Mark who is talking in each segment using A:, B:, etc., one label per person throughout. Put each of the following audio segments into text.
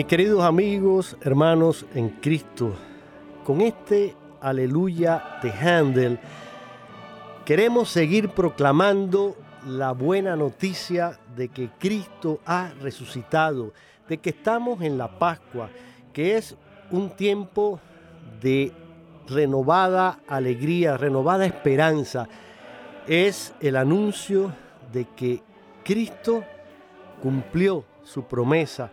A: Mis queridos amigos, hermanos en Cristo, con este aleluya de Handel, queremos seguir proclamando la buena noticia de que Cristo ha resucitado, de que estamos en la Pascua, que es un tiempo de renovada alegría, renovada esperanza. Es el anuncio de que Cristo cumplió su promesa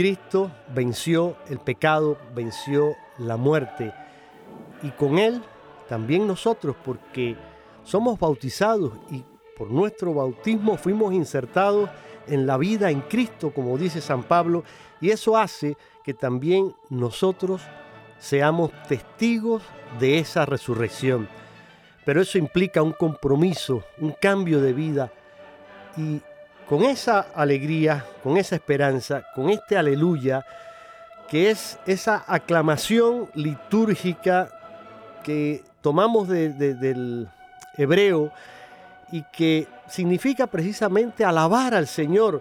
A: Cristo venció el pecado, venció la muerte. Y con Él también nosotros, porque somos bautizados y por nuestro bautismo fuimos insertados en la vida en Cristo, como dice San Pablo, y eso hace que también nosotros seamos testigos de esa resurrección. Pero eso implica un compromiso, un cambio de vida. Y con esa alegría, con esa esperanza, con este aleluya, que es esa aclamación litúrgica que tomamos del hebreo y que significa precisamente alabar al Señor.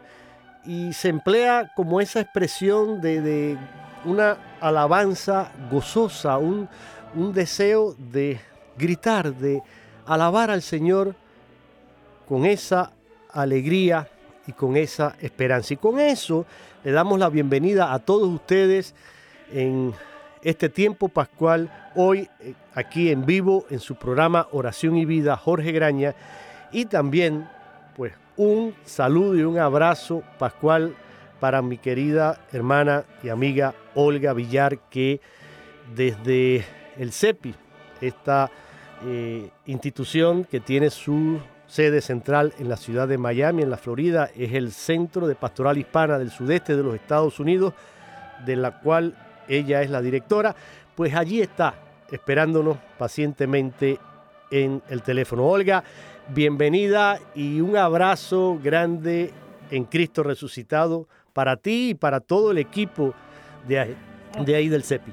A: Y se emplea como esa expresión de, una alabanza gozosa, un, un deseo de gritar, de alabar al Señor con esa alegría y con esa esperanza. Y con eso le damos la bienvenida a todos ustedes en este tiempo pascual, hoy eh, aquí en vivo en su programa Oración y Vida, Jorge Graña, y también pues un saludo y un abrazo pascual para mi querida hermana y amiga Olga Villar, que desde el CEPI, esta eh, institución que tiene su sede central en la ciudad de Miami, en la Florida. Es el centro de pastoral hispana del sudeste de los Estados Unidos, de la cual ella es la directora. Pues allí está esperándonos pacientemente en el teléfono. Olga, bienvenida y un abrazo grande en Cristo resucitado para ti y para todo el equipo de de ahí del CEPI.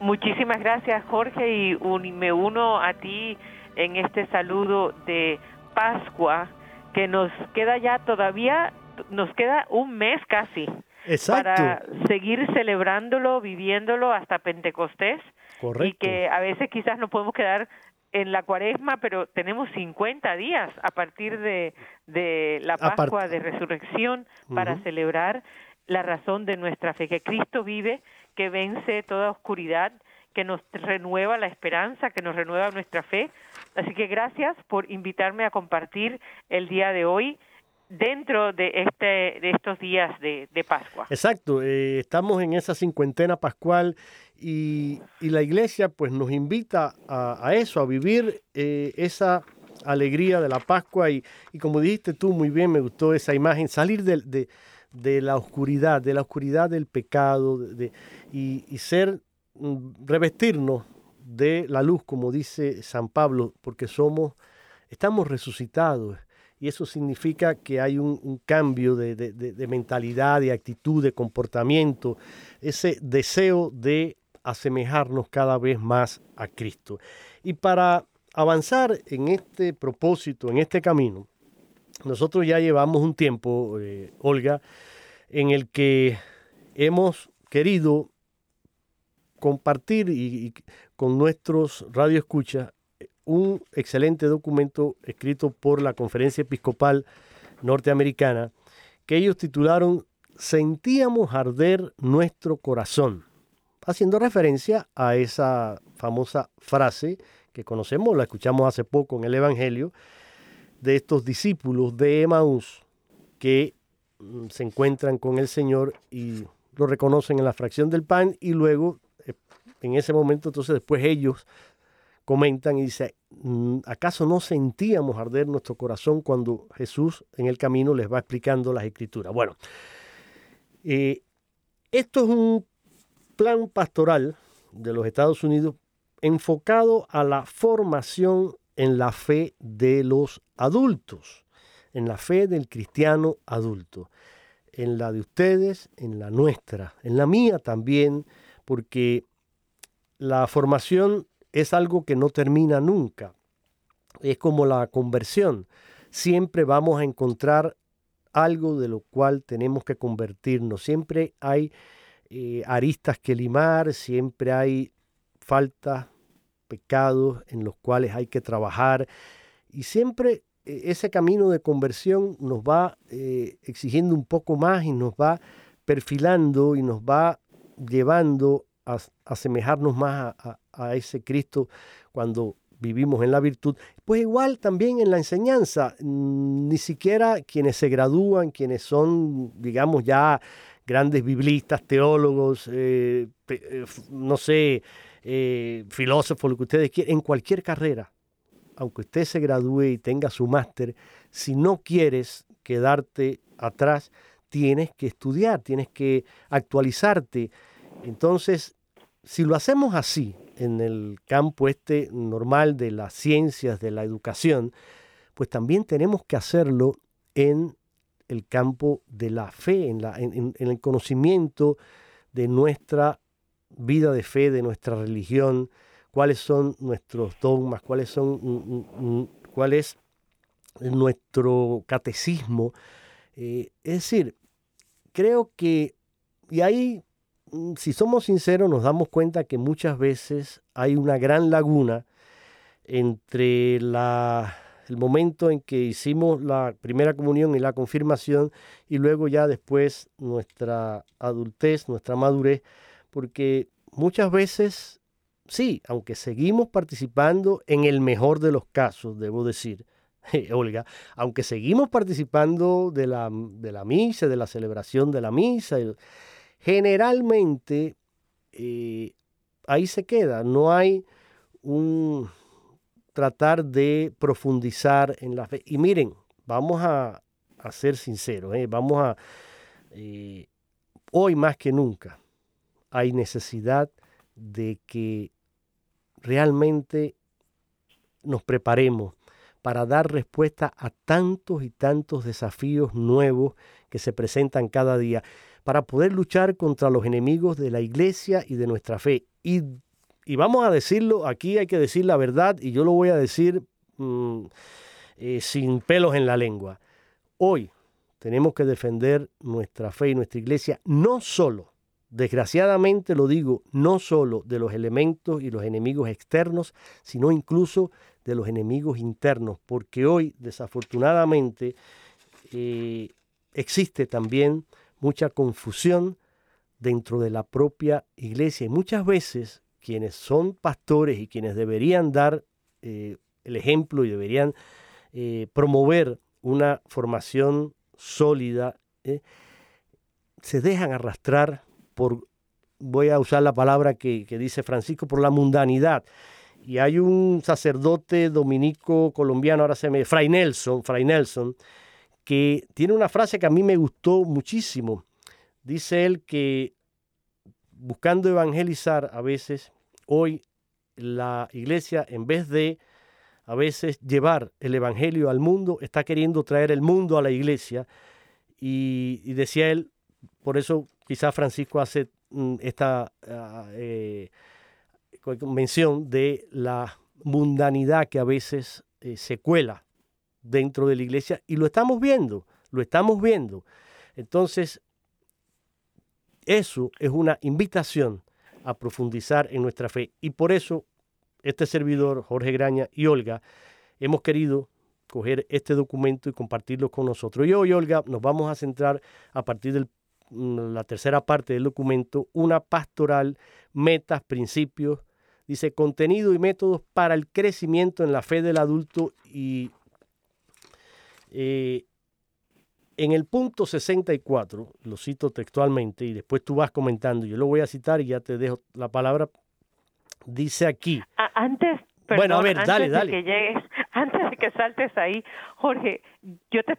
B: Muchísimas gracias Jorge y me uno a ti en este saludo de Pascua que nos queda ya todavía, nos queda un mes casi para seguir celebrándolo, viviéndolo hasta Pentecostés. Y que a veces quizás no podemos quedar en la cuaresma, pero tenemos 50 días a partir de, de la Pascua de Resurrección para celebrar la razón de nuestra fe, que Cristo vive, que vence toda oscuridad, que nos renueva la esperanza, que nos renueva nuestra fe. Así que gracias por invitarme a compartir el día de hoy dentro de este de estos días de, Pascua.
A: Exacto, eh, estamos en esa cincuentena pascual y, la iglesia pues nos invita a, eso, a vivir eh, esa alegría de la Pascua y, como dijiste tú muy bien, me gustó esa imagen, salir de, de, la oscuridad, de la oscuridad del pecado y, y ser, revestirnos de la luz, como dice San Pablo, porque somos, estamos resucitados y eso significa que hay un, cambio de, mentalidad, de actitud, de comportamiento, ese deseo de asemejarnos cada vez más a Cristo. Y para avanzar en este propósito, en este camino, nosotros ya llevamos un tiempo, eh, Olga, en el que hemos querido compartir y, con nuestros radioescuchas un excelente documento escrito por la Conferencia Episcopal Norteamericana que ellos titularon Sentíamos arder nuestro corazón, haciendo referencia a esa famosa frase que conocemos, la escuchamos hace poco en el Evangelio, de estos discípulos de Emaús que mm, se encuentran con el Señor y lo reconocen en la fracción del pan y luego eh, en ese momento entonces después ellos comentan y dice, mm, ¿acaso no sentíamos arder nuestro corazón cuando Jesús en el camino les va explicando las escrituras? Bueno, eh, esto es un plan pastoral de los Estados Unidos enfocado a la formación en la fe de los adultos, en la fe del cristiano adulto, en la de ustedes, en la nuestra, en la mía también, porque la formación es algo que no termina nunca. Es como la conversión. Siempre vamos a encontrar algo de lo cual tenemos que convertirnos. Siempre hay eh, aristas que limar, siempre hay faltas, pecados en los cuales hay que trabajar. Y siempre eh, ese camino de conversión nos va eh, exigiendo un poco más y nos va perfilando y nos va llevando a asemejarnos más a, a ese Cristo cuando vivimos en la virtud, pues igual también en la enseñanza, mm, ni siquiera quienes se gradúan, quienes son, digamos, ya grandes biblistas, teólogos, eh, eh, no sé, eh, filósofos, lo que ustedes quieran, en cualquier carrera, aunque usted se gradúe y tenga su máster, si no quieres quedarte atrás, tienes que estudiar, tienes que actualizarte. Entonces, si lo hacemos así, en el campo este normal de las ciencias, de la educación, pues también tenemos que hacerlo en el campo de la fe, en, el conocimiento de nuestra vida de fe, de nuestra religión, cuáles son nuestros dogmas, cuáles son, mm, mm, mm, cuál es nuestro catecismo. Eh, es decir, creo que, y ahí si somos sinceros, nos damos cuenta que muchas veces hay una gran laguna entre el momento en que hicimos la primera comunión y la confirmación y luego ya después nuestra adultez, nuestra madurez, porque muchas veces, sí, aunque seguimos participando en el mejor de los casos, debo decir, Olga, aunque seguimos participando de la, de la misa, de la celebración de la misa, generalmente eh, ahí se queda, no hay un tratar de profundizar en la fe. Y miren, vamos a, ser sinceros, ¿eh? vamos a, eh, hoy más que nunca, hay necesidad de que realmente nos preparemos para dar respuesta a tantos y tantos desafíos nuevos que se presentan cada día, para poder luchar contra los enemigos de la iglesia y de nuestra fe. Y, vamos a decirlo, aquí hay que decir la verdad y yo lo voy a decir mm, eh, sin pelos en la lengua. Hoy tenemos que defender nuestra fe y nuestra iglesia no solo desgraciadamente lo digo, no solo de los elementos y los enemigos externos, sino incluso de los enemigos internos, porque hoy desafortunadamente eh, existe también mucha confusión dentro de la propia iglesia y muchas veces quienes son pastores y quienes deberían dar eh, el ejemplo y deberían eh, promover una formación sólida, se dejan arrastrar por, voy a usar la palabra que, dice Francisco, por la mundanidad. Y hay un sacerdote dominico colombiano, ahora se me, Fray Nelson, Fray Nelson, que tiene una frase que a mí me gustó muchísimo. Dice él que buscando evangelizar a veces, hoy la iglesia en vez de a veces llevar el evangelio al mundo, está queriendo traer el mundo a la iglesia. Y, decía él, por eso quizás Francisco hace mm, esta ah, eh, mención de la mundanidad que a veces eh, se cuela dentro de la iglesia y lo estamos viendo, lo estamos viendo. Entonces, eso es una invitación a profundizar en nuestra fe y por eso este servidor, Jorge Graña y Olga, hemos querido coger este documento y compartirlo con nosotros. Y hoy, Olga, nos vamos a centrar a partir del la tercera parte del documento, una pastoral, metas, principios, dice contenido y métodos para el crecimiento en la fe del adulto y eh, en el punto 64, lo cito textualmente y después tú vas comentando, yo lo voy a citar y ya te dejo la palabra, dice aquí.
B: Antes, bueno, a ver, dale, dale. que llegues, antes de que saltes ahí, Jorge, yo te,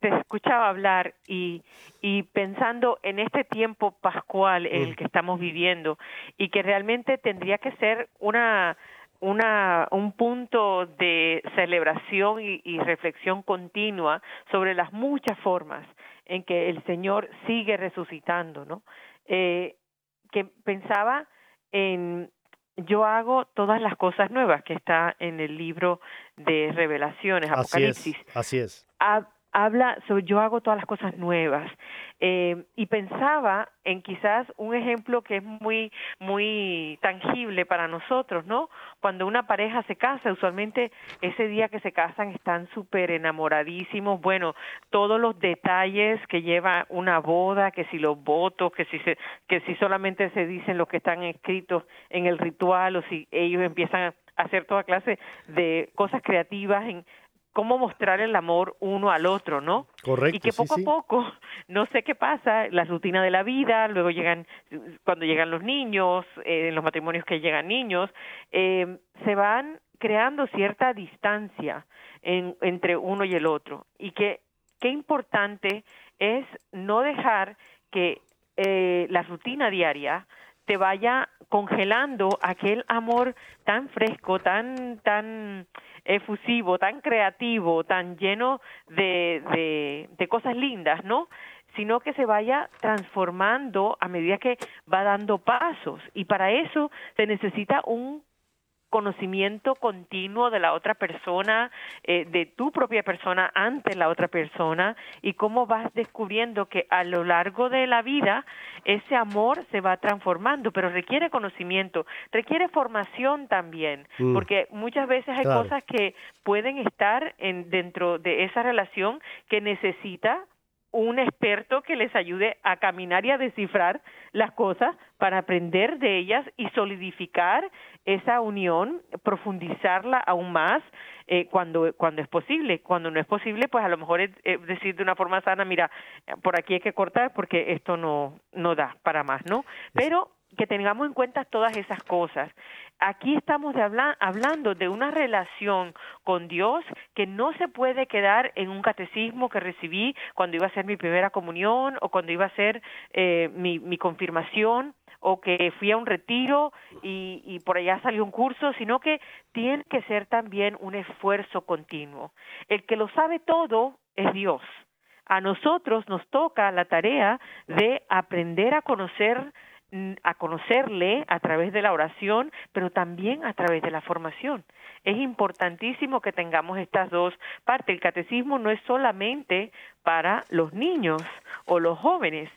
B: te escuchaba hablar y, y pensando en este tiempo pascual en el mm. que estamos viviendo y que realmente tendría que ser una una, un punto de celebración y, y, reflexión continua sobre las muchas formas en que el Señor sigue resucitando, ¿no? Eh, que pensaba en yo hago todas las cosas nuevas que está en el libro de Revelaciones, Apocalipsis.
A: Así es.
B: Habla sobre yo hago todas las cosas nuevas eh, y pensaba en quizás un ejemplo que es muy muy tangible para nosotros, ¿no? Cuando una pareja se casa, usualmente ese día que se casan están súper enamoradísimos, bueno, todos los detalles que lleva una boda, que si los votos, que si se, que si solamente se dicen los que están escritos en el ritual o si ellos empiezan a hacer toda clase de cosas creativas en cómo mostrar el amor uno al otro, ¿no?
A: Correcto.
B: Y que poco a poco, no sé qué pasa, la rutina de la vida, luego llegan, cuando llegan los niños, eh, en los matrimonios que llegan niños, eh, se van creando cierta distancia en, entre uno y el otro. Y que qué importante es no dejar que eh, la rutina diaria te vaya congelando aquel amor tan fresco, tan, tan efusivo, tan creativo, tan lleno de, de, de cosas lindas, ¿no? sino que se vaya transformando a medida que va dando pasos. Y para eso se necesita un conocimiento continuo de la otra persona, eh, de tu propia persona ante la otra persona y cómo vas descubriendo que a lo largo de la vida ese amor se va transformando, pero requiere conocimiento, requiere formación también, mm. porque muchas veces hay cosas que pueden estar en, dentro de esa relación que necesita un experto que les ayude a caminar y a descifrar las cosas para aprender de ellas y solidificar esa unión, profundizarla aún más eh, cuando, cuando es posible. Cuando no es posible, pues a lo mejor es, decir de una forma sana, mira, por aquí hay que cortar porque esto no, no da para más, ¿no? Pero que tengamos en cuenta todas esas cosas. Aquí estamos de hablando de una relación con Dios que no se puede quedar en un catecismo que recibí cuando iba a ser mi primera comunión o cuando iba a ser eh, mi, confirmación o que fui a un retiro y, y por allá salió un curso, sino que tiene que ser también un esfuerzo continuo. El que lo sabe todo es Dios. A nosotros nos toca la tarea de aprender a conocer a conocerle a través de la oración, pero también a través de la formación. Es importantísimo que tengamos estas dos partes. El catecismo no es solamente para los niños o los jóvenes,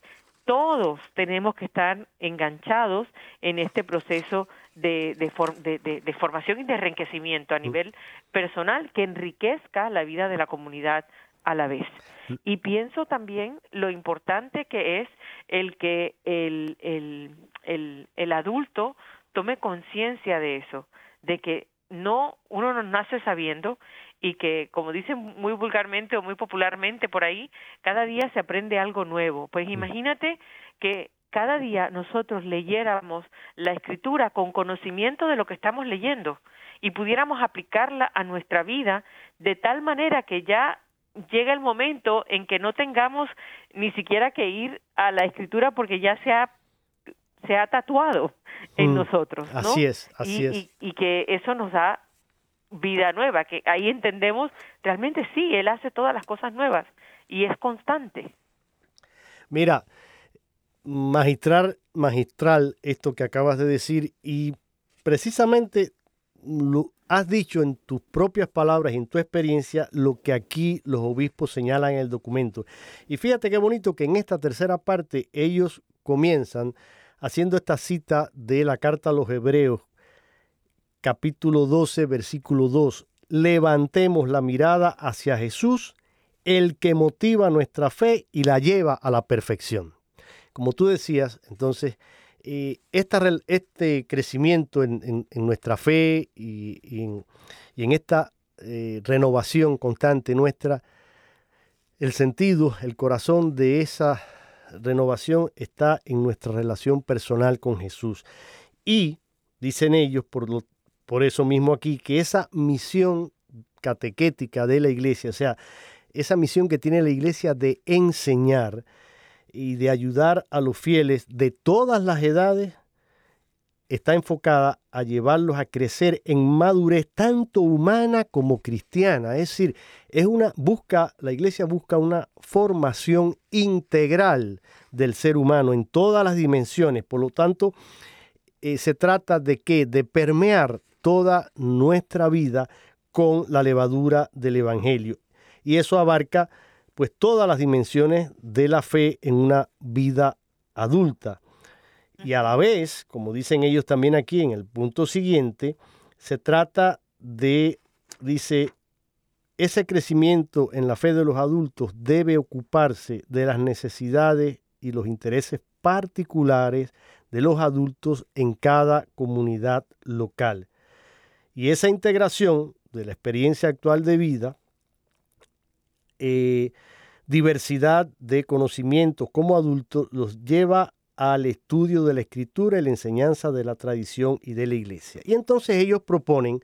B: todos tenemos que estar enganchados en este proceso de, de, formación y de enriquecimiento a mm. nivel personal que enriquezca la vida de la comunidad a la vez. Mm. Y pienso también lo importante que es el que el, el, el, el adulto tome conciencia de eso, de que no, uno no nace sabiendo y que, como dicen muy vulgarmente o muy popularmente por ahí, cada día se aprende algo nuevo. Pues imagínate que cada día nosotros leyéramos la escritura con conocimiento de lo que estamos leyendo y pudiéramos aplicarla a nuestra vida de tal manera que ya llega el momento en que no tengamos ni siquiera que ir a la escritura porque ya se ha se ha tatuado en mm, nosotros, ¿no?
A: Así es, así
B: es. y, que eso nos da vida nueva, que ahí entendemos realmente sí, Él hace todas las cosas nuevas y es constante.
A: Mira, magistral, magistral esto que acabas de decir y precisamente lo has dicho en tus propias palabras en tu experiencia lo que aquí los obispos señalan en el documento. Y fíjate qué bonito que en esta tercera parte ellos comienzan haciendo esta cita de la carta a los hebreos capítulo 12, versículo 2. Levantemos la mirada hacia Jesús, el que motiva nuestra fe y la lleva a la perfección. Como tú decías, entonces, eh, este crecimiento en, nuestra fe y, en, esta eh, renovación constante nuestra, el sentido, el corazón de esa renovación está en nuestra relación personal con Jesús. Y, dicen ellos, por por eso mismo aquí, que esa misión catequética de la iglesia, o sea, esa misión que tiene la iglesia de enseñar y de ayudar a los fieles de todas las edades, está enfocada a llevarlos a crecer en madurez tanto humana como cristiana. Es decir, es una busca, la iglesia busca una formación integral del ser humano en todas las dimensiones. Por lo tanto, eh, se trata de qué? De permear toda nuestra vida con la levadura del Evangelio. Y eso abarca pues todas las dimensiones de la fe en una vida adulta. Y a la vez, como dicen ellos también aquí en el punto siguiente, se trata de, dice, ese crecimiento en la fe de los adultos debe ocuparse de las necesidades y los intereses particulares de los adultos en cada comunidad local. Y esa integración de la experiencia actual de vida, eh, diversidad de conocimientos como adultos, los lleva al estudio de la escritura y la enseñanza de la tradición y de la iglesia. Y entonces ellos proponen,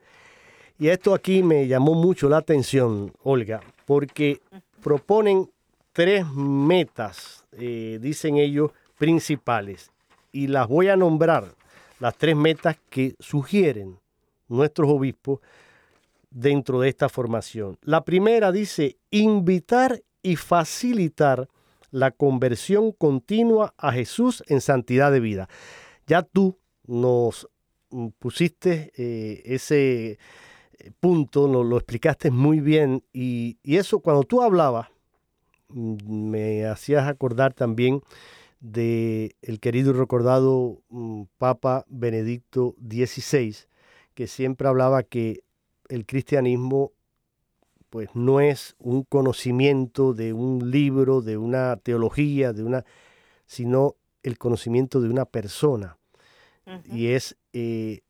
A: y esto aquí me llamó mucho la atención, Olga, porque proponen tres metas, eh, dicen ellos, principales. Y las voy a nombrar, las tres metas que sugieren nuestros obispos dentro de esta formación. La primera dice invitar y facilitar la conversión continua a Jesús en santidad de vida. Ya tú nos pusiste eh, ese eh, punto, nos lo explicaste muy bien y, y, eso cuando tú hablabas mm, me hacías acordar también de el querido y recordado mm, Papa Benedicto XVI, que siempre hablaba que el cristianismo pues no es un conocimiento de un libro, de una teología, de una, sino el conocimiento de una persona. Y es eh,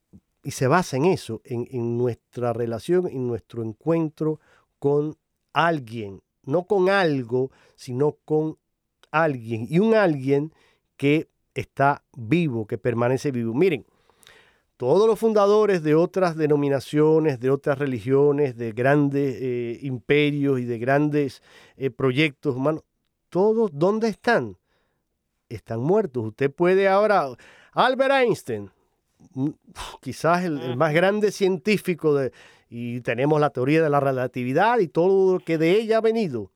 A: y se basa en eso, en, en, nuestra relación, en nuestro encuentro con alguien, no con algo, sino con alguien. Y un alguien que está vivo, que permanece vivo. Miren, todos los fundadores de otras denominaciones, de otras religiones, de grandes eh, imperios y de grandes eh, proyectos humanos, todos, ¿dónde están? Están muertos. Usted puede ahora Albert Einstein, mm, quizás el, más grande científico de, y tenemos la teoría de la relatividad y todo lo que de ella ha venido.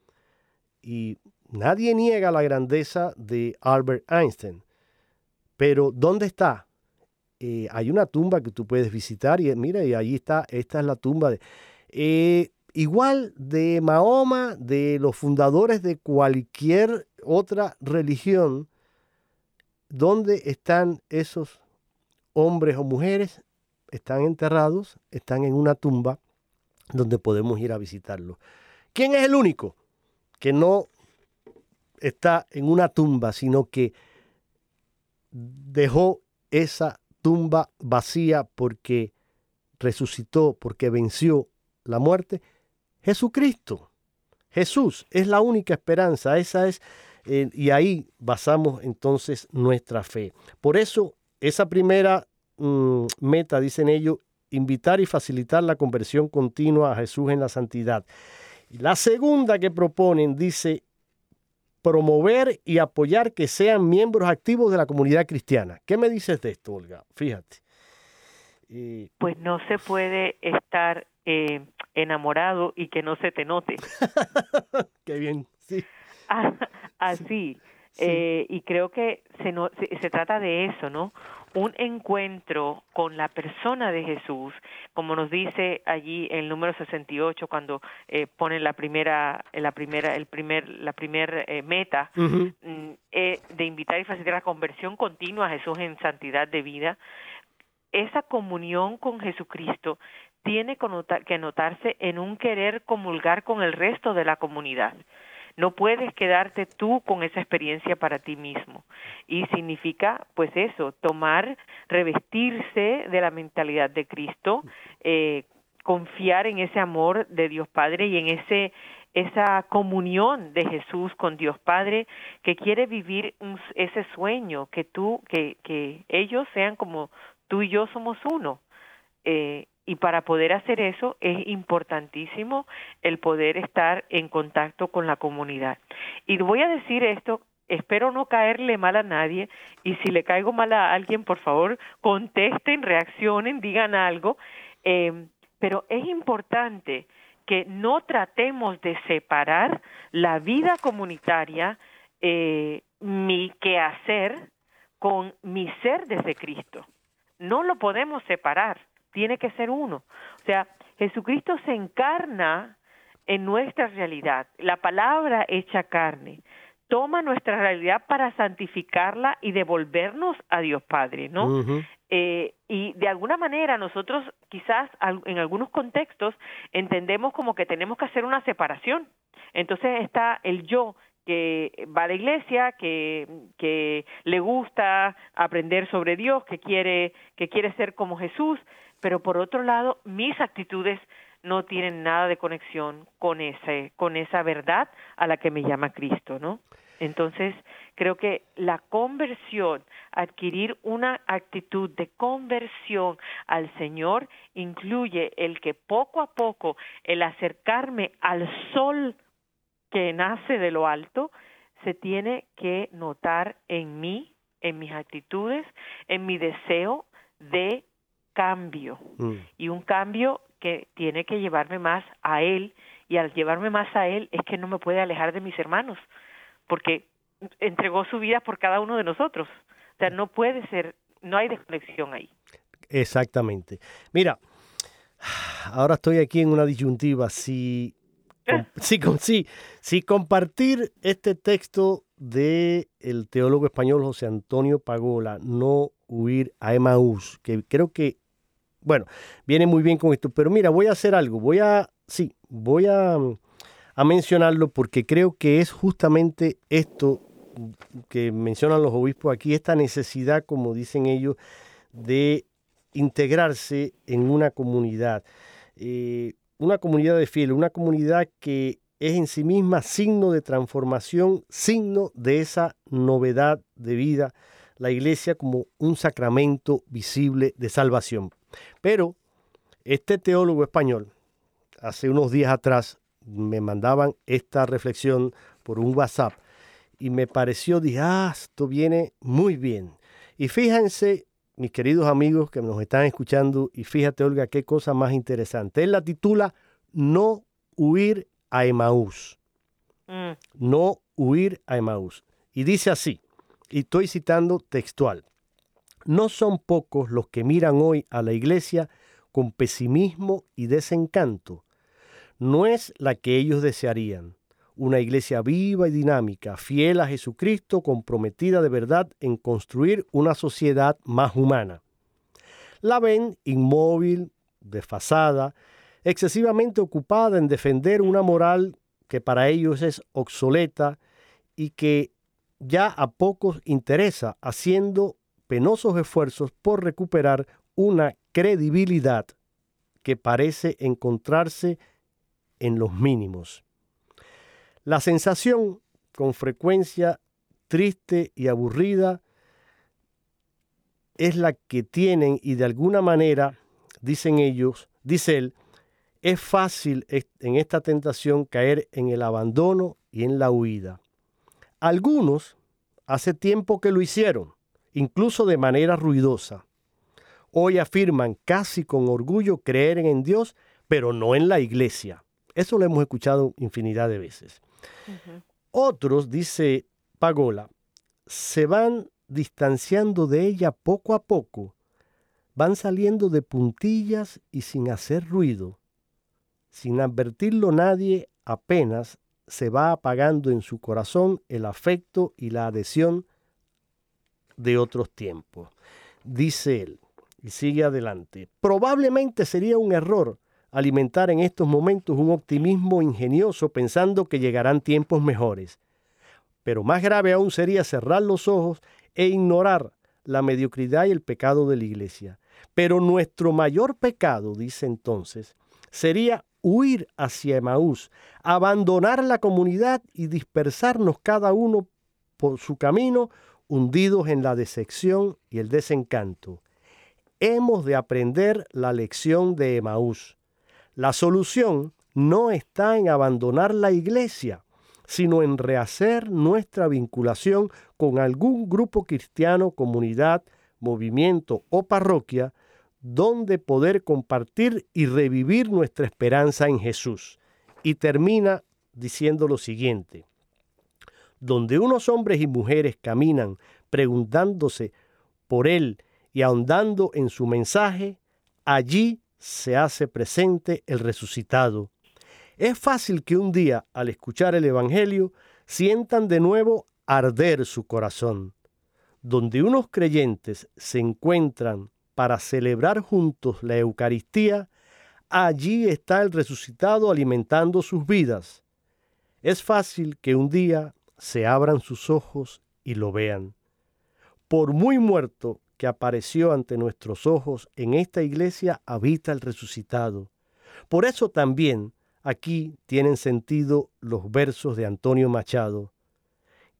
A: Y nadie niega la grandeza de Albert Einstein. Pero ¿dónde está? Eh, hay una tumba que tú puedes visitar y mira, y ahí está, esta es la tumba de... Eh, igual de Mahoma, de los fundadores de cualquier otra religión, ¿dónde están esos hombres o mujeres? Están enterrados, están en una tumba donde podemos ir a visitarlos. ¿Quién es el único que no está en una tumba, sino que dejó esa tumba vacía porque resucitó, porque venció la muerte? Jesucristo. Jesús es la única esperanza, esa es, eh, y ahí basamos entonces nuestra fe. Por eso, esa primera mm, meta, dicen ellos, invitar y facilitar la conversión continua a Jesús en la santidad. La segunda que proponen dice promover y apoyar que sean miembros activos de la comunidad cristiana. ¿Qué me dices de esto, Olga? Fíjate.
B: Pues no se puede estar eh, enamorado y que no se te note.
A: Qué bien, sí.
B: Así. Eh, y creo que se, no, se, trata de eso, ¿no? Un encuentro con la persona de Jesús, como nos dice allí el número 68 cuando eh, ponen la primera, la primera, el primer, la primer eh, meta mm, de invitar y facilitar la conversión continua a Jesús en santidad de vida. Esa comunión con Jesucristo tiene que notarse en un querer comulgar con el resto de la comunidad. No puedes quedarte tú con esa experiencia para ti mismo. Y significa, pues eso, tomar, revestirse de la mentalidad de Cristo, eh, confiar en ese amor de Dios Padre y en ese esa comunión de Jesús con Dios Padre que quiere vivir ese sueño que tú que que ellos sean como tú y yo somos uno eh, y para poder hacer eso es importantísimo el poder estar en contacto con la comunidad. Y voy a decir esto, espero no caerle mal a nadie y si le caigo mal a alguien, por favor, contesten, reaccionen, digan algo, eh, pero es importante que no tratemos de separar la vida comunitaria, eh, mi quehacer, con mi ser desde Cristo. No lo podemos separar tiene que ser uno. O sea, Jesucristo se encarna en nuestra realidad, la palabra hecha carne, toma nuestra realidad para santificarla y devolvernos a Dios Padre, ¿no? Eh, y de alguna manera nosotros quizás en algunos contextos entendemos como que tenemos que hacer una separación. Entonces está el yo que va a la iglesia, que, que le gusta aprender sobre Dios, que quiere, que quiere ser como Jesús, pero por otro lado, mis actitudes no tienen nada de conexión con ese, con esa verdad a la que me llama Cristo, ¿no? Entonces, creo que la conversión, adquirir una actitud de conversión al Señor, incluye el que poco a poco, el acercarme al sol que nace de lo alto, se tiene que notar en mí, en mis actitudes, en mi deseo de cambio mm. y un cambio que tiene que llevarme más a Él y al llevarme más a Él es que no me puede alejar de mis hermanos porque entregó su vida por cada uno de nosotros. O sea, no puede ser, no hay desconexión ahí.
A: Exactamente. Mira, ahora estoy aquí en una disyuntiva. Si, si, si, si compartir este texto de el teólogo español José Antonio Pagola, no huir a Emaús, que creo que bueno, viene muy bien con esto, pero mira, voy a hacer algo, voy a, sí, voy a, mencionarlo porque creo que es justamente esto que mencionan los obispos aquí, esta necesidad, como dicen ellos, de integrarse en una comunidad, eh, una comunidad de fieles, una comunidad que es en sí misma signo de transformación, signo de esa novedad de vida, la iglesia como un sacramento visible de salvación. Pero este teólogo español, hace unos días atrás, me mandaban esta reflexión por un WhatsApp y me pareció, dije, ah, esto viene muy bien. Y fíjense, mis queridos amigos que nos están escuchando, y fíjate, Olga, qué cosa más interesante. Él la titula No huir a Emaús.
B: Mm,
A: No huir a Emaús. Y dice así, y estoy citando textual, no son pocos los que miran hoy a la iglesia con pesimismo y desencanto. No es la que ellos desearían. Una iglesia viva y dinámica, fiel a Jesucristo, comprometida de verdad en construir una sociedad más humana. La ven inmóvil, desfasada, excesivamente ocupada en defender una moral que para ellos es obsoleta y que ya a pocos interesa, haciendo penosos esfuerzos por recuperar una credibilidad que parece encontrarse en los mínimos. La sensación, con frecuencia triste y aburrida, es la que tienen y de alguna manera, dicen ellos, dice él, es fácil en esta tentación caer en el abandono y en la huida. Algunos hace tiempo que lo hicieron, incluso de manera ruidosa. Hoy afirman casi con orgullo creer en Dios, pero no en la iglesia. Eso lo hemos escuchado infinidad de veces. Otros, dice Pagola, se van distanciando de ella poco a poco, van saliendo de puntillas y sin hacer ruido. Sin advertirlo nadie, apenas se va apagando en su corazón el afecto y la adhesión de otros tiempos. Dice él, y sigue adelante, probablemente sería un error alimentar en estos momentos un optimismo ingenioso pensando que llegarán tiempos mejores. Pero más grave aún sería cerrar los ojos e ignorar la mediocridad y el pecado de la iglesia. Pero nuestro mayor pecado, dice entonces, sería huir hacia Emaús, abandonar la comunidad y dispersarnos cada uno por su camino, hundidos en la decepción y el desencanto. Hemos de aprender la lección de Emaús. La solución no está en abandonar la iglesia, sino en rehacer nuestra vinculación con algún grupo cristiano, comunidad, movimiento o parroquia, donde poder compartir y revivir nuestra esperanza en Jesús. Y termina diciendo lo siguiente, donde unos hombres y mujeres caminan preguntándose por Él y ahondando en su mensaje, allí se hace presente el resucitado. Es fácil que un día, al escuchar el Evangelio, sientan de nuevo arder su corazón. Donde unos creyentes se encuentran para celebrar juntos la Eucaristía, allí está el resucitado alimentando sus vidas. Es fácil que un día se abran sus ojos y lo vean. Por muy muerto que apareció ante nuestros ojos, en esta iglesia habita el resucitado. Por eso también aquí tienen sentido los versos de Antonio Machado.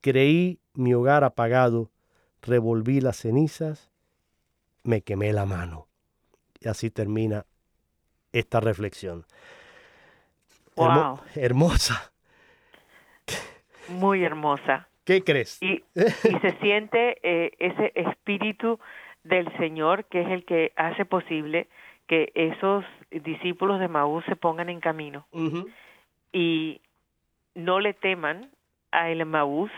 A: Creí mi hogar apagado, revolví las cenizas, me quemé la mano. Y así termina esta reflexión. Hermo-
B: Wow.
A: hermosa.
B: Muy hermosa.
A: ¿Qué crees?
B: Y, y se siente eh, ese espíritu del Señor que es el que hace posible que esos discípulos de Maús se pongan en camino y no le teman a el Maús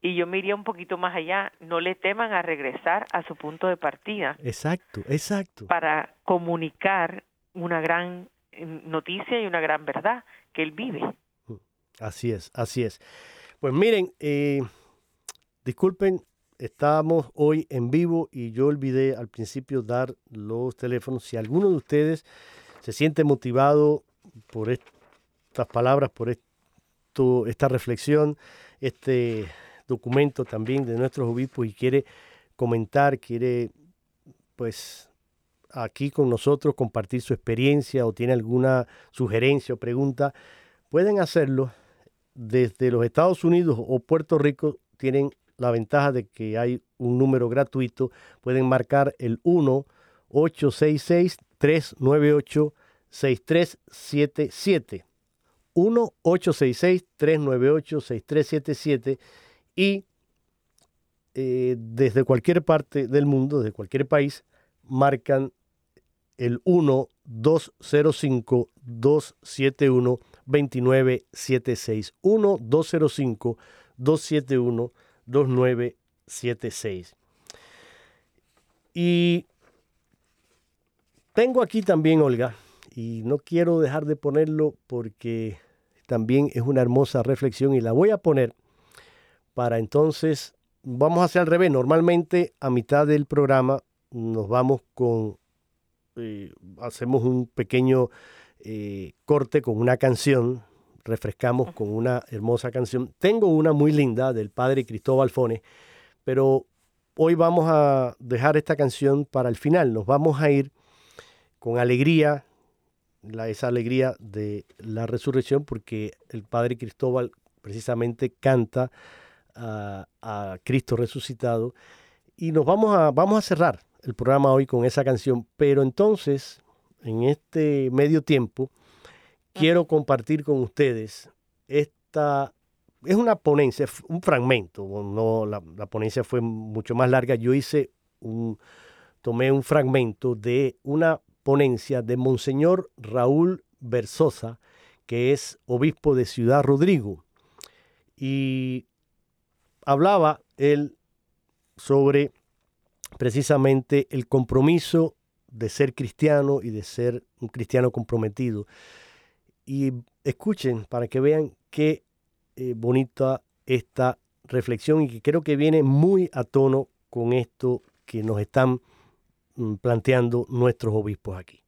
B: y yo me iría un poquito más allá, no le teman a regresar a su punto de partida
A: Exacto, exacto.
B: para comunicar una gran eh, noticia y una gran verdad que él vive.
A: Así es, así es. Pues miren, eh, disculpen, estamos hoy en vivo y yo olvidé al principio dar los teléfonos. Si alguno de ustedes se siente motivado por estas palabras, por esta reflexión, este documento también de nuestros obispos y quiere comentar, quiere pues aquí con nosotros compartir su experiencia o tiene alguna sugerencia o pregunta, pueden hacerlo desde los Estados Unidos o Puerto Rico tienen la ventaja de que hay un número gratuito. Pueden marcar el 1-866-398-6377. 1-866-398-6377 y eh, desde cualquier parte del mundo, desde cualquier país, marcan el 1-205-271-2976. 1-205-271-2976. Y tengo aquí también, Olga, y no quiero dejar de ponerlo porque también es una hermosa reflexión y la voy a poner para entonces, vamos a hacer al revés, normalmente a mitad del programa nos vamos con, eh, hacemos un pequeño eh, corte con una canción, refrescamos con una hermosa canción. Tengo una muy linda del padre Cristóbal Fone, pero hoy vamos a dejar esta canción para el final, nos vamos a ir con alegría, esa alegría de la resurrección, porque el Padre Cristóbal precisamente canta a, Cristo resucitado. Y nos vamos a, vamos a cerrar el programa hoy con esa canción, pero entonces, en este medio tiempo, quiero compartir con ustedes esta, es una ponencia, un fragmento, no, la, la ponencia fue mucho más larga, yo hice un, tomé un fragmento de una ponencia de Monseñor Raúl Versosa, que es obispo de Ciudad Rodrigo. Y hablaba él sobre precisamente el compromiso de ser cristiano y de ser un cristiano comprometido. Y escuchen para que vean qué eh, bonita esta reflexión y que creo que viene muy a tono con esto que nos están Mm, planteando nuestros obispos aquí.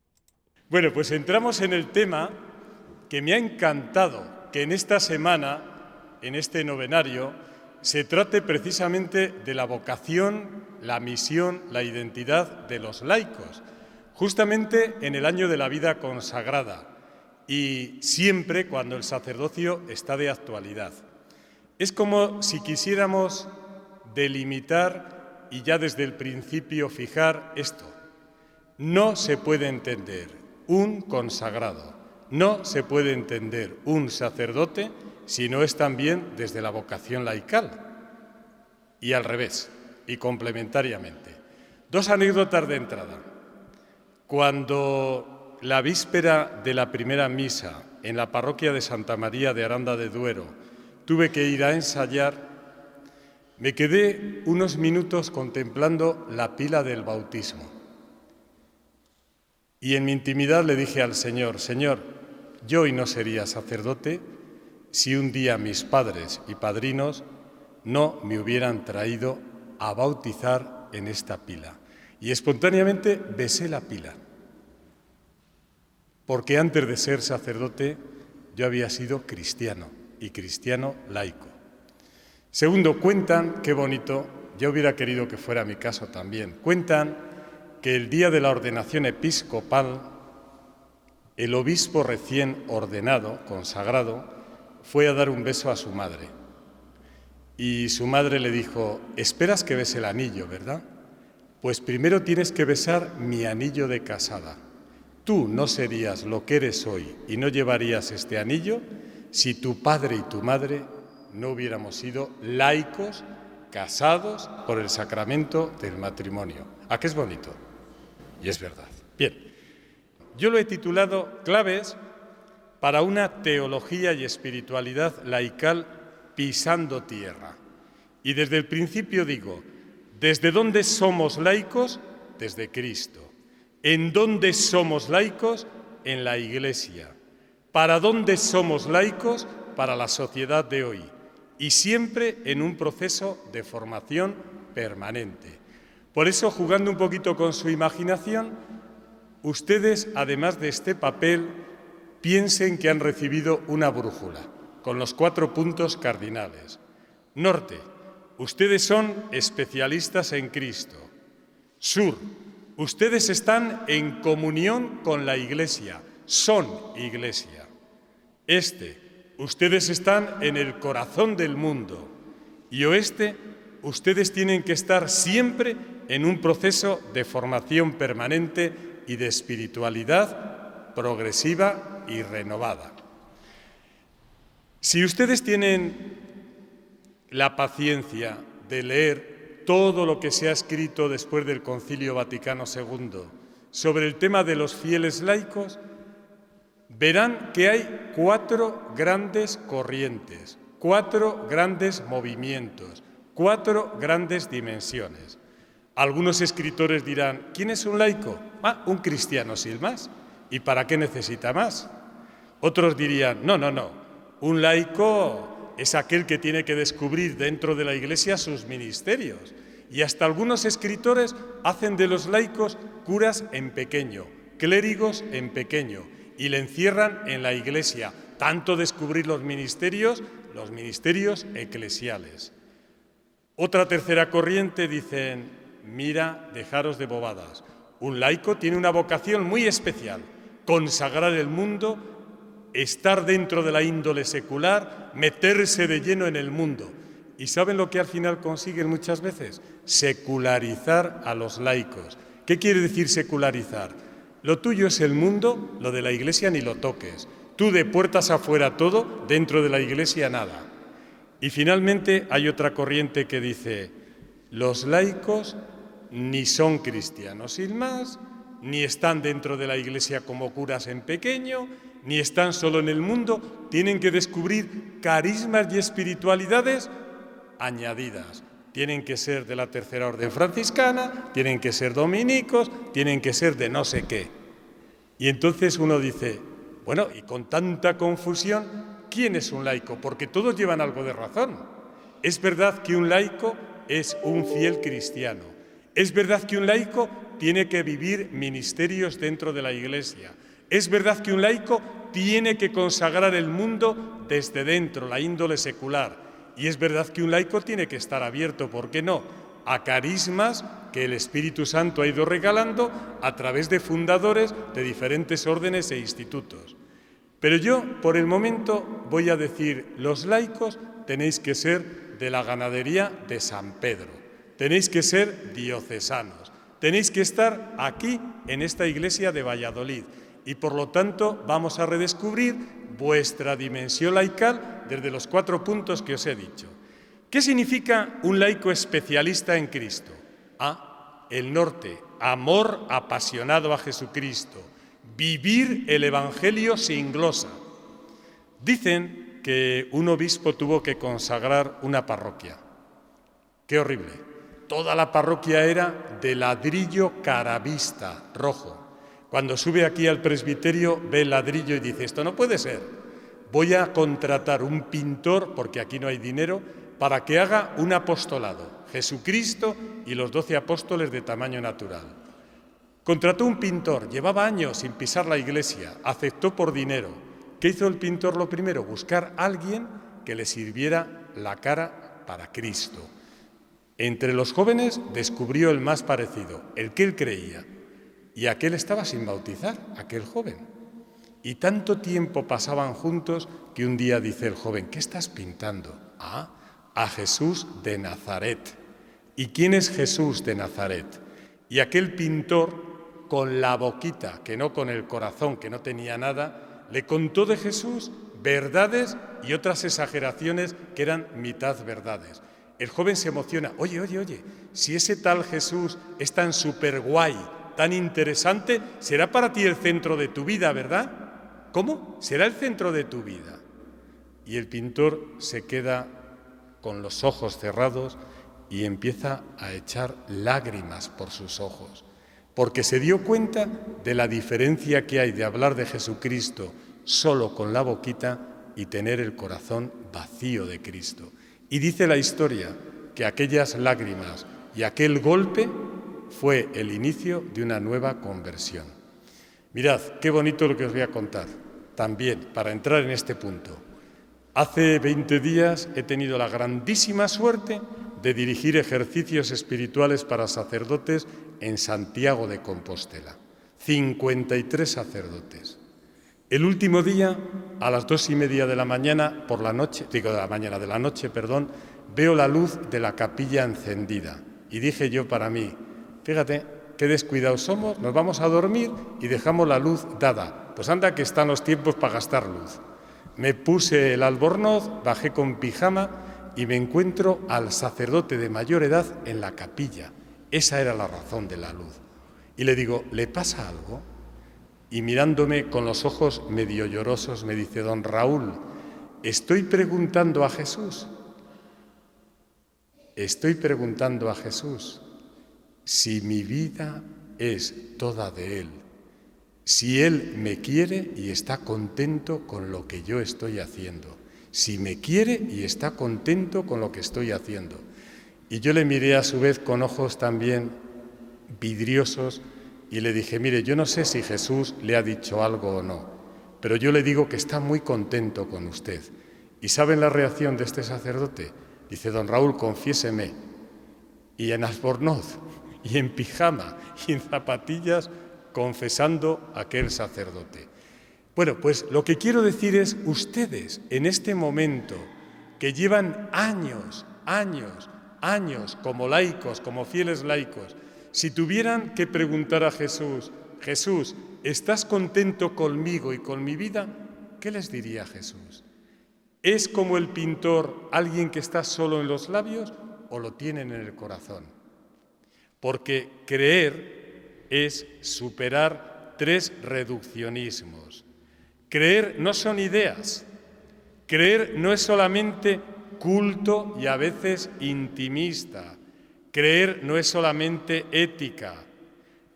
C: Bueno, pues entramos en el tema que me ha encantado que en esta semana, en este novenario, se trate precisamente de la vocación, la misión, la identidad de los laicos, justamente en el año de la vida consagrada y siempre cuando el sacerdocio está de actualidad. Es como si quisiéramos delimitar y ya desde el principio fijar esto. No se puede entender un consagrado, no se puede entender un sacerdote si no es también desde la vocación laical. Y al revés, y complementariamente. Dos anécdotas de entrada. Cuando la víspera de la primera misa en la parroquia de Santa María de Aranda de Duero tuve que ir a ensayar me quedé unos minutos contemplando la pila del bautismo y en mi intimidad le dije al Señor, Señor, yo hoy no sería sacerdote si un día mis padres y padrinos no me hubieran traído a bautizar en esta pila. Y espontáneamente besé la pila, porque antes de ser sacerdote yo había sido cristiano y cristiano laico. Segundo, cuentan, qué bonito, yo hubiera querido que fuera mi caso también, cuentan que el día de la ordenación episcopal, el obispo recién ordenado, consagrado, fue a dar un beso a su madre. Y su madre le dijo, esperas que bese el anillo, ¿verdad? Pues primero tienes que besar mi anillo de casada. Tú no serías lo que eres hoy y no llevarías este anillo si tu padre y tu madre no hubiéramos sido laicos casados por el sacramento del matrimonio. ¿A qué es bonito? Y es verdad. Bien, yo lo he titulado Claves para una teología y espiritualidad laical pisando tierra. Y desde el principio digo, ¿desde dónde somos laicos? Desde Cristo. ¿En dónde somos laicos? En la Iglesia. ¿Para dónde somos laicos? Para la sociedad de hoy y siempre en un proceso de formación permanente. Por eso, jugando un poquito con su imaginación, ustedes, además de este papel, piensen que han recibido una brújula con los cuatro puntos cardinales. Norte, ustedes son especialistas en Cristo. Sur, ustedes están en comunión con la Iglesia, son Iglesia. Este, ustedes están en el corazón del mundo y oeste, ustedes tienen que estar siempre en un proceso de formación permanente y de espiritualidad progresiva y renovada. Si ustedes tienen la paciencia de leer todo lo que se ha escrito después del Concilio Vaticano II sobre el tema de los fieles laicos, verán que hay cuatro grandes corrientes, cuatro grandes movimientos, cuatro grandes dimensiones. Algunos escritores dirán, ¿quién es un laico? Ah, un cristiano sin más. ¿Y para qué necesita más? Otros dirían, no, no, no, un laico es aquel que tiene que descubrir dentro de la Iglesia sus ministerios. Y hasta algunos escritores hacen de los laicos curas en pequeño, clérigos en pequeño, y le encierran en la Iglesia, tanto descubrir los ministerios, los ministerios eclesiales. Otra tercera corriente dicen, mira, dejaros de bobadas. Un laico tiene una vocación muy especial, consagrar el mundo estar dentro de la índole secular, meterse de lleno en el mundo. ¿Y saben lo que al final consiguen muchas veces? Secularizar a los laicos. ¿Qué quiere decir secularizar? Lo tuyo es el mundo, lo de la iglesia ni lo toques. Tú de puertas afuera todo, dentro de la iglesia nada. Y finalmente hay otra corriente que dice, los laicos ni son cristianos sin más, ni están dentro de la iglesia como curas en pequeño, ni están solo en el mundo, tienen que descubrir carismas y espiritualidades añadidas. Tienen que ser de la tercera orden franciscana, tienen que ser dominicos, tienen que ser de no sé qué. Y entonces uno dice, bueno, y con tanta confusión, ¿quién es un laico? Porque todos llevan algo de razón. Es verdad que un laico es un fiel cristiano. Es verdad que un laico tiene que vivir ministerios dentro de la iglesia. Es verdad que un laico tiene que consagrar el mundo desde dentro, la índole secular. Y es verdad que un laico tiene que estar abierto, ¿por qué no?, a carismas que el Espíritu Santo ha ido regalando a través de fundadores de diferentes órdenes e institutos. Pero yo, por el momento, voy a decir, los laicos tenéis que ser de la ganadería de San Pedro, tenéis que ser diocesanos, tenéis que estar aquí en esta iglesia de Valladolid y por lo tanto vamos a redescubrir vuestra dimensión laical desde los cuatro puntos que os he dicho. ¿Qué significa un laico especialista en Cristo? A. El norte, amor apasionado a Jesucristo, vivir el Evangelio sin glosa. Dicen que un obispo tuvo que consagrar una parroquia. Qué horrible. Toda la parroquia era de ladrillo caravista, rojo. Cuando sube aquí al presbiterio ve el ladrillo y dice, esto no puede ser. Voy a contratar un pintor, porque aquí no hay dinero, para que haga un apostolado, Jesucristo y los doce apóstoles de tamaño natural. Contrató un pintor, llevaba años sin pisar la iglesia, aceptó por dinero. ¿Qué hizo el pintor lo primero? Buscar a alguien que le sirviera la cara para Cristo. Entre los jóvenes descubrió el más parecido, el que él creía, y aquel estaba sin bautizar, aquel joven. Y tanto tiempo pasaban juntos que un día dice el joven, ¿qué estás pintando? Ah, a Jesús de Nazaret. ¿Y quién es Jesús de Nazaret? Y aquel pintor, con la boquita, que no con el corazón, que no tenía nada, le contó de Jesús verdades y otras exageraciones que eran mitad verdades. El joven se emociona, oye, oye, oye, si ese tal Jesús es tan súper guay, tan interesante, será para ti el centro de tu vida, ¿verdad? ¿Cómo? Será el centro de tu vida. Y el pintor se queda con los ojos cerrados y empieza a echar lágrimas por sus ojos, porque se dio cuenta de la diferencia que hay de hablar de Jesucristo solo con la boquita y tener el corazón vacío de Cristo. Y dice la historia que aquellas lágrimas y aquel golpe fue el inicio de una nueva conversión. Mirad, qué bonito lo que os voy a contar, también para entrar en este punto. Hace 20 días he tenido la grandísima suerte de dirigir ejercicios espirituales para sacerdotes en Santiago de Compostela. 53 sacerdotes. El último día, a las dos y media de la mañana, por la noche, digo de la mañana, de la noche, perdón, veo la luz de la capilla encendida. Y dije yo para mí, Fíjate qué descuidados somos, nos vamos a dormir y dejamos la luz dada. Pues anda que están los tiempos para gastar luz. Me puse el albornoz, bajé con pijama y me encuentro al sacerdote de mayor edad en la capilla. Esa era la razón de la luz. Y le digo, ¿le pasa algo? Y mirándome con los ojos medio llorosos me dice, don Raúl, estoy preguntando a Jesús. Estoy preguntando a Jesús si mi vida es toda de Él, si Él me quiere y está contento con lo que yo estoy haciendo, si me quiere y está contento con lo que estoy haciendo. Y yo le miré a su vez con ojos también vidriosos y le dije, mire, yo no sé si Jesús le ha dicho algo o no, pero yo le digo que está muy contento con usted. ¿Y saben la reacción de este sacerdote? Dice, don Raúl, confiéseme. Y en albornoz, y en pijama, y en zapatillas, confesando aquel sacerdote. Bueno, pues lo que quiero decir es, ustedes en este momento, que llevan años, años, años como laicos, como fieles laicos, si tuvieran que preguntar a Jesús, Jesús, ¿estás contento conmigo y con mi vida? ¿Qué les diría Jesús? ¿Es como el pintor alguien que está solo en los labios o lo tienen en el corazón? Porque creer es superar tres reduccionismos. Creer no son ideas. Creer no es solamente culto y a veces intimista. Creer no es solamente ética,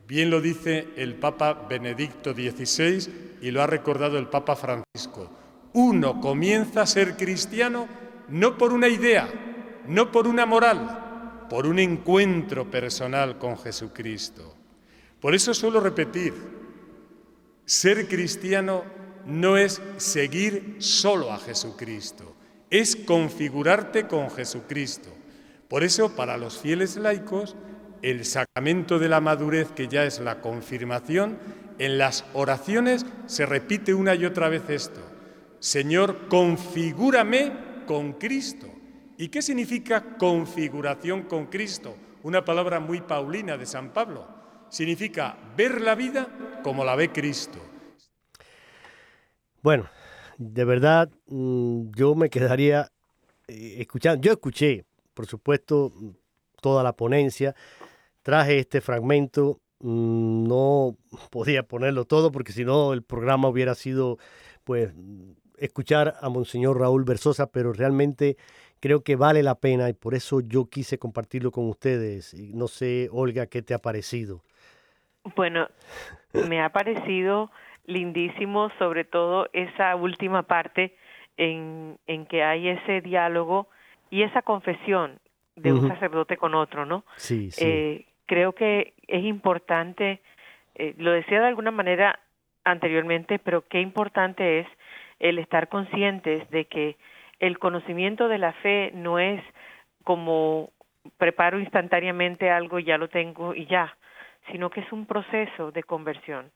C: bien lo dice el Papa Benedicto XVI y lo ha recordado el Papa Francisco. Uno comienza a ser cristiano no por una idea, no por una moral, por un encuentro personal con Jesucristo. Por eso suelo repetir, ser cristiano no es seguir solo a Jesucristo, es configurarte con Jesucristo. Por eso, para los fieles laicos, el sacramento de la madurez, que ya es la confirmación, en las oraciones se repite una y otra vez esto. Señor, configúrame con Cristo. ¿Y qué significa configuración con Cristo? Una palabra muy paulina de San Pablo. Significa ver la vida como la ve Cristo.
A: Bueno, de verdad, mm, yo me quedaría eh, escuchando. Yo escuché por supuesto, toda la ponencia. Traje este fragmento, mm, no podía ponerlo todo porque si no el programa hubiera sido, pues, escuchar a Monseñor Raúl Versosa, pero realmente creo que vale la pena y por eso yo quise compartirlo con ustedes. Y no sé, Olga, ¿qué te ha parecido?
B: Bueno, me ha parecido lindísimo, sobre todo esa última parte en, en que hay ese diálogo y esa confesión de un sacerdote con otro, ¿no?
A: Sí, sí.
B: Eh, creo que es importante, eh, lo decía de alguna manera anteriormente, pero qué importante es el estar conscientes de que el conocimiento de la fe no es como preparo instantáneamente algo ya lo tengo y ya, sino que es un proceso de conversión,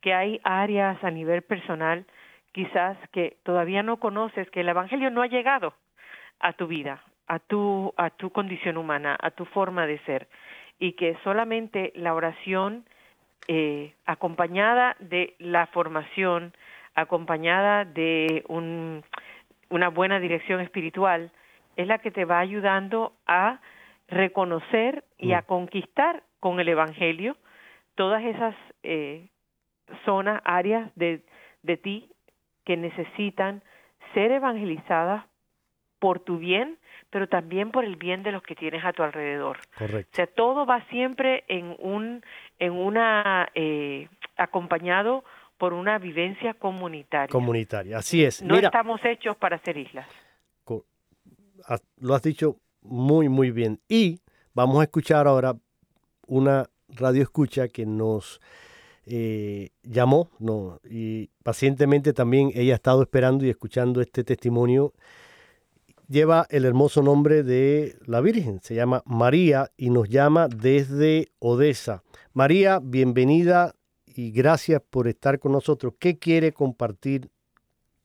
B: que hay áreas a nivel personal quizás que todavía no conoces, que el Evangelio no ha llegado, a tu vida, a tu, a tu condición humana, a tu forma de ser, y que solamente la oración eh, acompañada de la formación, acompañada de un, una buena dirección espiritual, es la que te va ayudando a reconocer y a mm. conquistar con el Evangelio todas esas eh, zonas, áreas de, de ti que necesitan ser evangelizadas por tu bien, pero también por el bien de los que tienes a tu alrededor.
A: Correcto.
B: O sea, todo va siempre en un, en una, eh, acompañado por una vivencia comunitaria.
A: Comunitaria, así es.
B: No estamos hechos para ser islas.
A: Lo has dicho muy, muy bien. Y vamos a escuchar ahora una radio escucha que nos eh, llamó no, y pacientemente también ella ha estado esperando y escuchando este testimonio lleva el hermoso nombre de la Virgen, se llama María y nos llama desde Odessa. María, bienvenida y gracias por estar con nosotros. ¿Qué quiere compartir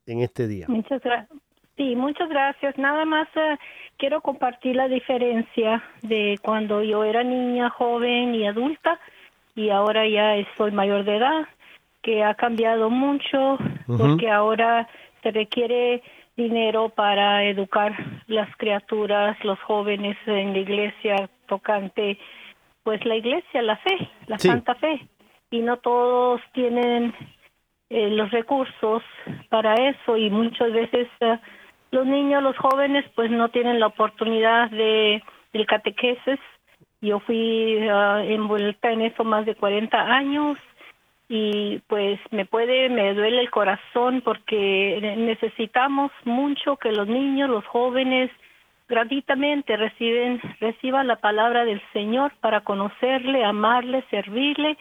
A: en este día?
D: Muchas gracias. Sí, muchas gracias. Nada más eh, quiero compartir la diferencia de cuando yo era niña, joven y adulta y ahora ya estoy mayor de edad, que ha cambiado mucho porque ahora se requiere dinero para educar las criaturas, los jóvenes en la iglesia tocante, pues la iglesia, la fe, la santa fe. Y no todos tienen eh, los recursos para eso y muchas veces eh, los niños, los jóvenes, pues no tienen la oportunidad de del catequesis. Yo fui uh, envuelta en eso más de 40 años y pues me puede, me duele el corazón porque necesitamos mucho que los niños, los jóvenes, gratuitamente reciben, reciban la palabra del Señor para conocerle, amarle, servirle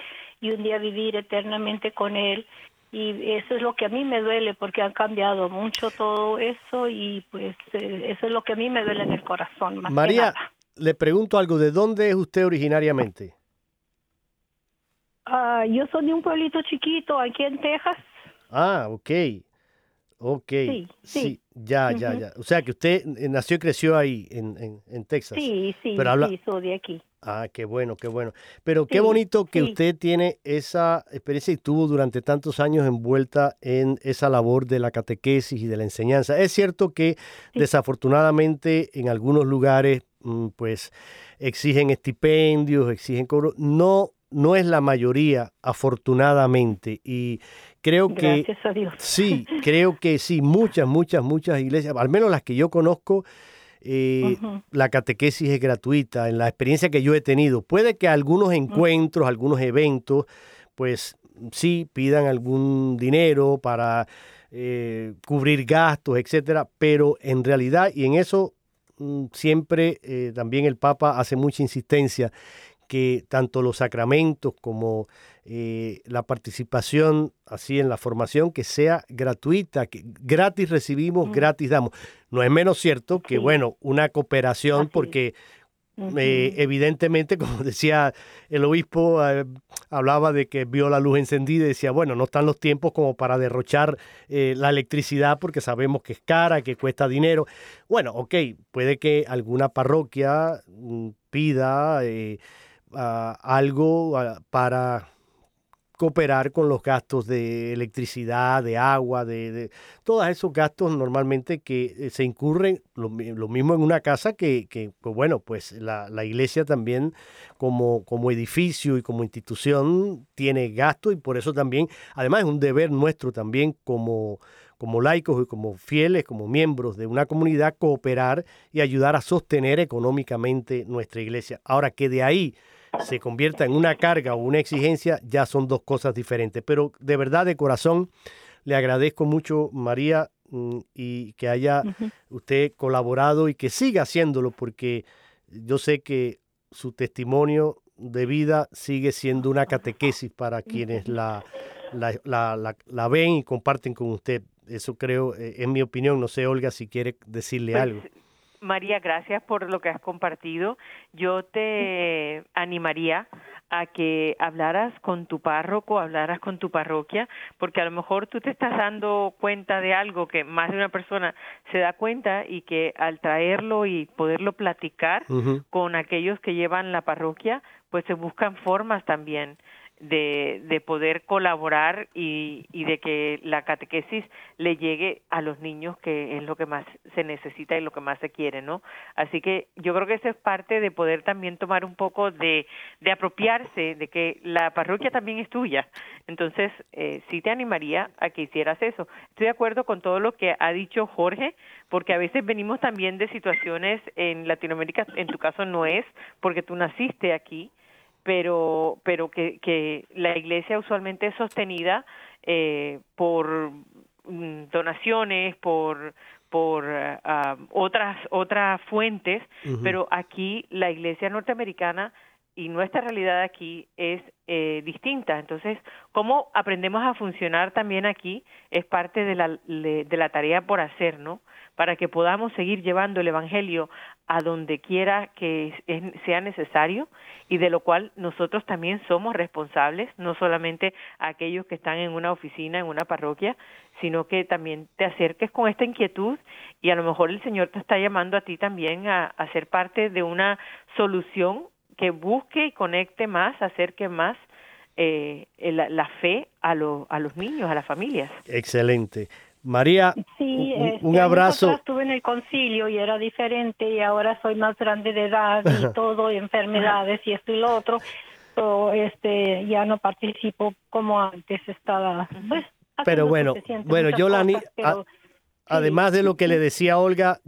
D: y un día vivir eternamente con Él. Y eso es lo que a mí me duele porque han cambiado mucho todo eso y pues eh, eso es lo que a mí me duele en el corazón.
A: María, le pregunto algo, ¿de dónde es usted originariamente?
D: Ah, yo soy de un pueblito chiquito aquí en Texas.
A: Ah, ok. Ok. Sí, sí. ya, ya, ya. O sea que usted eh, nació y creció ahí en, en, Texas.
D: Sí, sí, Pero habla... sí, soy de aquí.
A: Ah, qué bueno, qué bueno. Pero qué bonito que usted tiene esa experiencia y tuvo durante tantos años envuelta en esa labor de la catequesis y de la enseñanza. Es cierto que desafortunadamente en algunos lugares mm, pues exigen estipendios, exigen cobro. No no es la mayoría, afortunadamente. Y creo que...
D: Gracias a Dios.
A: Sí, creo que sí, muchas, muchas, muchas iglesias, al menos las que yo conozco, eh, la catequesis es gratuita, en la experiencia que yo he tenido. Puede que algunos encuentros, algunos eventos, pues sí pidan algún dinero para eh, cubrir gastos, etcétera, pero en realidad, y en eso mm, siempre eh, también el Papa hace mucha insistencia, que tanto los sacramentos como eh, la participación así en la formación que sea gratuita, que gratis recibimos, gratis damos. No es menos cierto que, bueno, una cooperación, porque eh, evidentemente, como decía el obispo, eh, hablaba de que vio la luz encendida y decía, bueno, no están los tiempos como para derrochar la electricidad porque sabemos que es cara, que cuesta dinero. Bueno, ok, puede que alguna parroquia mm, pida algo para cooperar con los gastos de electricidad, de agua, de, todos esos gastos normalmente que eh, se incurren, lo, mismo en una casa que, que pues bueno, pues la, la, iglesia también como, como edificio y como institución tiene gastos y por eso también, además es un deber nuestro también como, como laicos y como fieles, como miembros de una comunidad, cooperar y ayudar a sostener económicamente nuestra iglesia. Ahora que de ahí se convierta en una carga o una exigencia, ya son dos cosas diferentes. Pero de verdad, de corazón, le agradezco mucho, María, mm, y que haya usted colaborado y que siga haciéndolo, porque yo sé que su testimonio de vida sigue siendo una catequesis para quienes la, la, ven y comparten con usted. Eso creo, eh, es mi opinión. No sé, Olga, si quiere decirle
B: pues,
A: algo.
B: María, gracias por lo que has compartido. Yo te animaría a que hablaras con tu párroco, hablaras con tu parroquia, porque a lo mejor tú te estás dando cuenta de algo que más de una persona se da cuenta y que al traerlo y poderlo platicar con aquellos que llevan la parroquia, pues se buscan formas también de, de poder colaborar y, y de que la catequesis le llegue a los niños, que es lo que más se necesita y lo que más se quiere, ¿no? Así que yo creo que eso es parte de poder también tomar un poco de, de apropiarse de que la parroquia también es tuya. Entonces, eh, sí te animaría a que hicieras eso. Estoy de acuerdo con todo lo que ha dicho Jorge, porque a veces venimos también de situaciones en Latinoamérica, en tu caso no es, porque tú naciste aquí, pero, pero que, que la iglesia usualmente es sostenida eh, por mm, donaciones, por por ah, otras otras fuentes, pero aquí la iglesia norteamericana y nuestra realidad aquí es eh, distinta. Entonces, cómo aprendemos a funcionar también aquí es parte de la, de la tarea por hacer, ¿no? Para que podamos seguir llevando el Evangelio a donde quiera que sea necesario y de lo cual nosotros también somos responsables, no solamente aquellos que están en una oficina, en una parroquia, sino que también te acerques con esta inquietud y a lo mejor el Señor te está llamando a ti también a, a ser parte de una solución que busque y conecte más, acerque más eh, la, fe a, a los niños, a las familias.
A: Excelente. María,
D: sí,
A: un,
D: este,
A: abrazo.
D: Estuve en el concilio y era diferente y ahora soy más grande de edad y todo, enfermedades y esto y lo otro. este, ya no participo como antes estaba. Pues,
A: pero bueno, bueno, yo la además de lo que le decía Olga,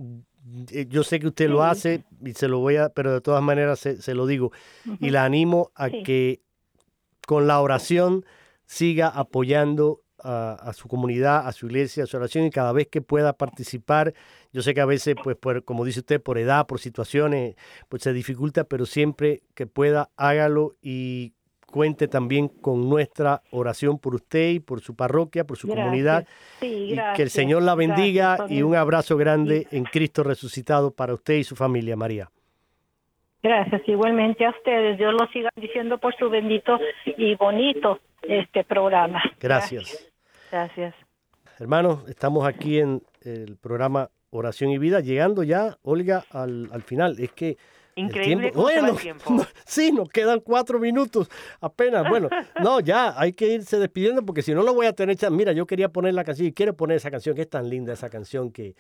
A: yo sé que usted lo hace y se lo voy a, pero de todas maneras se, lo digo. Y la animo a que con la oración siga apoyando a, su comunidad, a su iglesia, a su oración y cada vez que pueda participar, yo sé que a veces, pues, por, como dice usted, por edad, por situaciones, pues se dificulta, pero siempre que pueda, hágalo y cuente también con nuestra oración por usted y por su parroquia, por su comunidad. y que el Señor la bendiga y un abrazo grande en Cristo resucitado para usted y su familia, María.
D: Gracias, igualmente a ustedes. Dios lo siga diciendo por su bendito y bonito este programa.
A: Gracias.
B: Gracias.
A: Hermanos, estamos aquí en el programa Oración y Vida, llegando ya, Olga, al, al final. Es que
B: Increíble bueno, tiempo.
A: sí, nos quedan cuatro minutos apenas. Bueno, no, ya hay que irse despidiendo porque si no lo voy a tener. Mira, yo quería poner la canción y quiero poner esa canción que es tan linda esa canción que.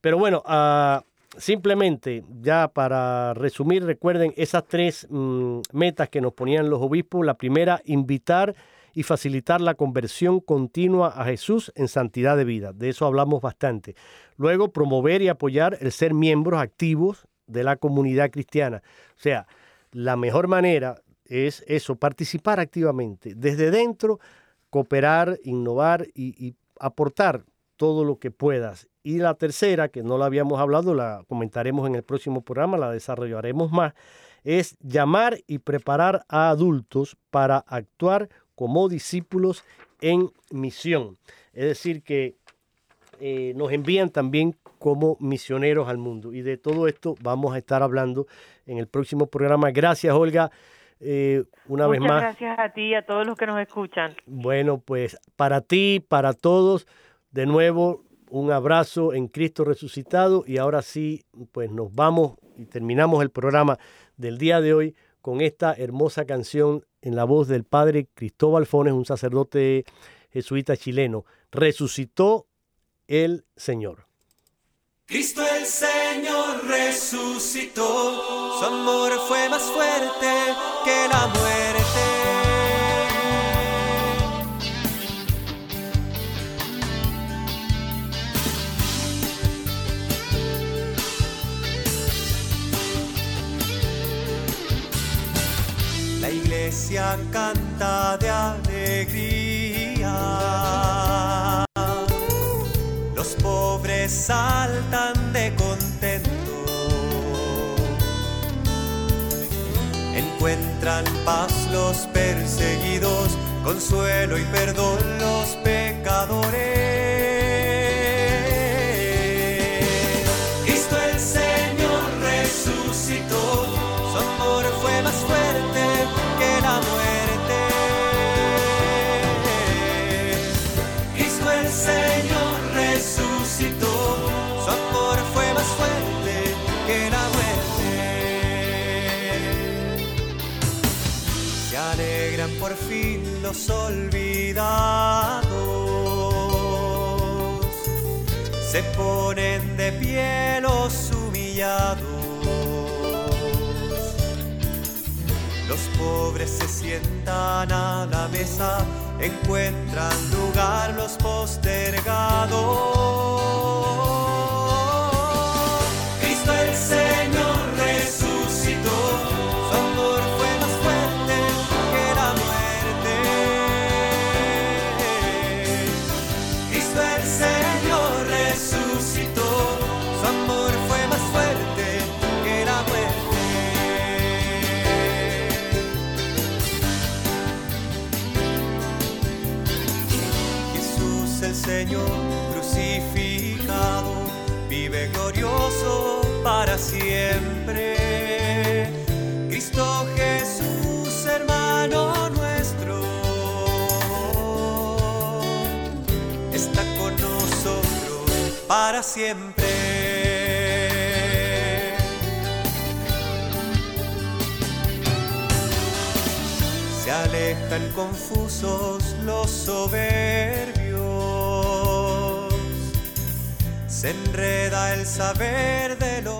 A: Pero bueno, uh, simplemente ya para resumir, recuerden esas tres mm, metas que nos ponían los obispos. La primera, invitar y facilitar la conversión continua a Jesús en santidad de vida. De eso hablamos bastante. Luego, promover y apoyar el ser miembros activos de la comunidad cristiana. O sea, la mejor manera es eso, participar activamente, desde dentro, cooperar, innovar y, aportar todo lo que puedas. Y la tercera, que no la habíamos hablado, la comentaremos en el próximo programa, la desarrollaremos más, es llamar y preparar a adultos para actuar como discípulos en misión. Es decir, que eh, nos envían también como misioneros al mundo. Y de todo esto vamos a estar hablando en el próximo programa. Gracias, Olga. Eh, una vez más.
B: Gracias a ti y a todos los que nos escuchan.
A: Bueno, pues para ti, para todos, de nuevo un abrazo en Cristo resucitado y ahora sí, pues nos vamos y terminamos el programa del día de hoy con esta hermosa canción en la voz del padre Cristóbal Fones, un sacerdote jesuita chileno. Resucitó el Señor.
E: Cristo el Señor resucitó, su amor fue más fuerte que la muerte. La iglesia canta de alegría saltan de contento. Encuentran paz los perseguidos, consuelo y perdón los pecadores. Fin los olvidados se ponen de pie los humillados. Los pobres se sientan a la mesa, encuentran lugar los postergados. Señor crucificado, vive glorioso para siempre. Cristo Jesús, hermano nuestro, está con nosotros para siempre. Se alejan confusos los soberbios se enreda el saber de los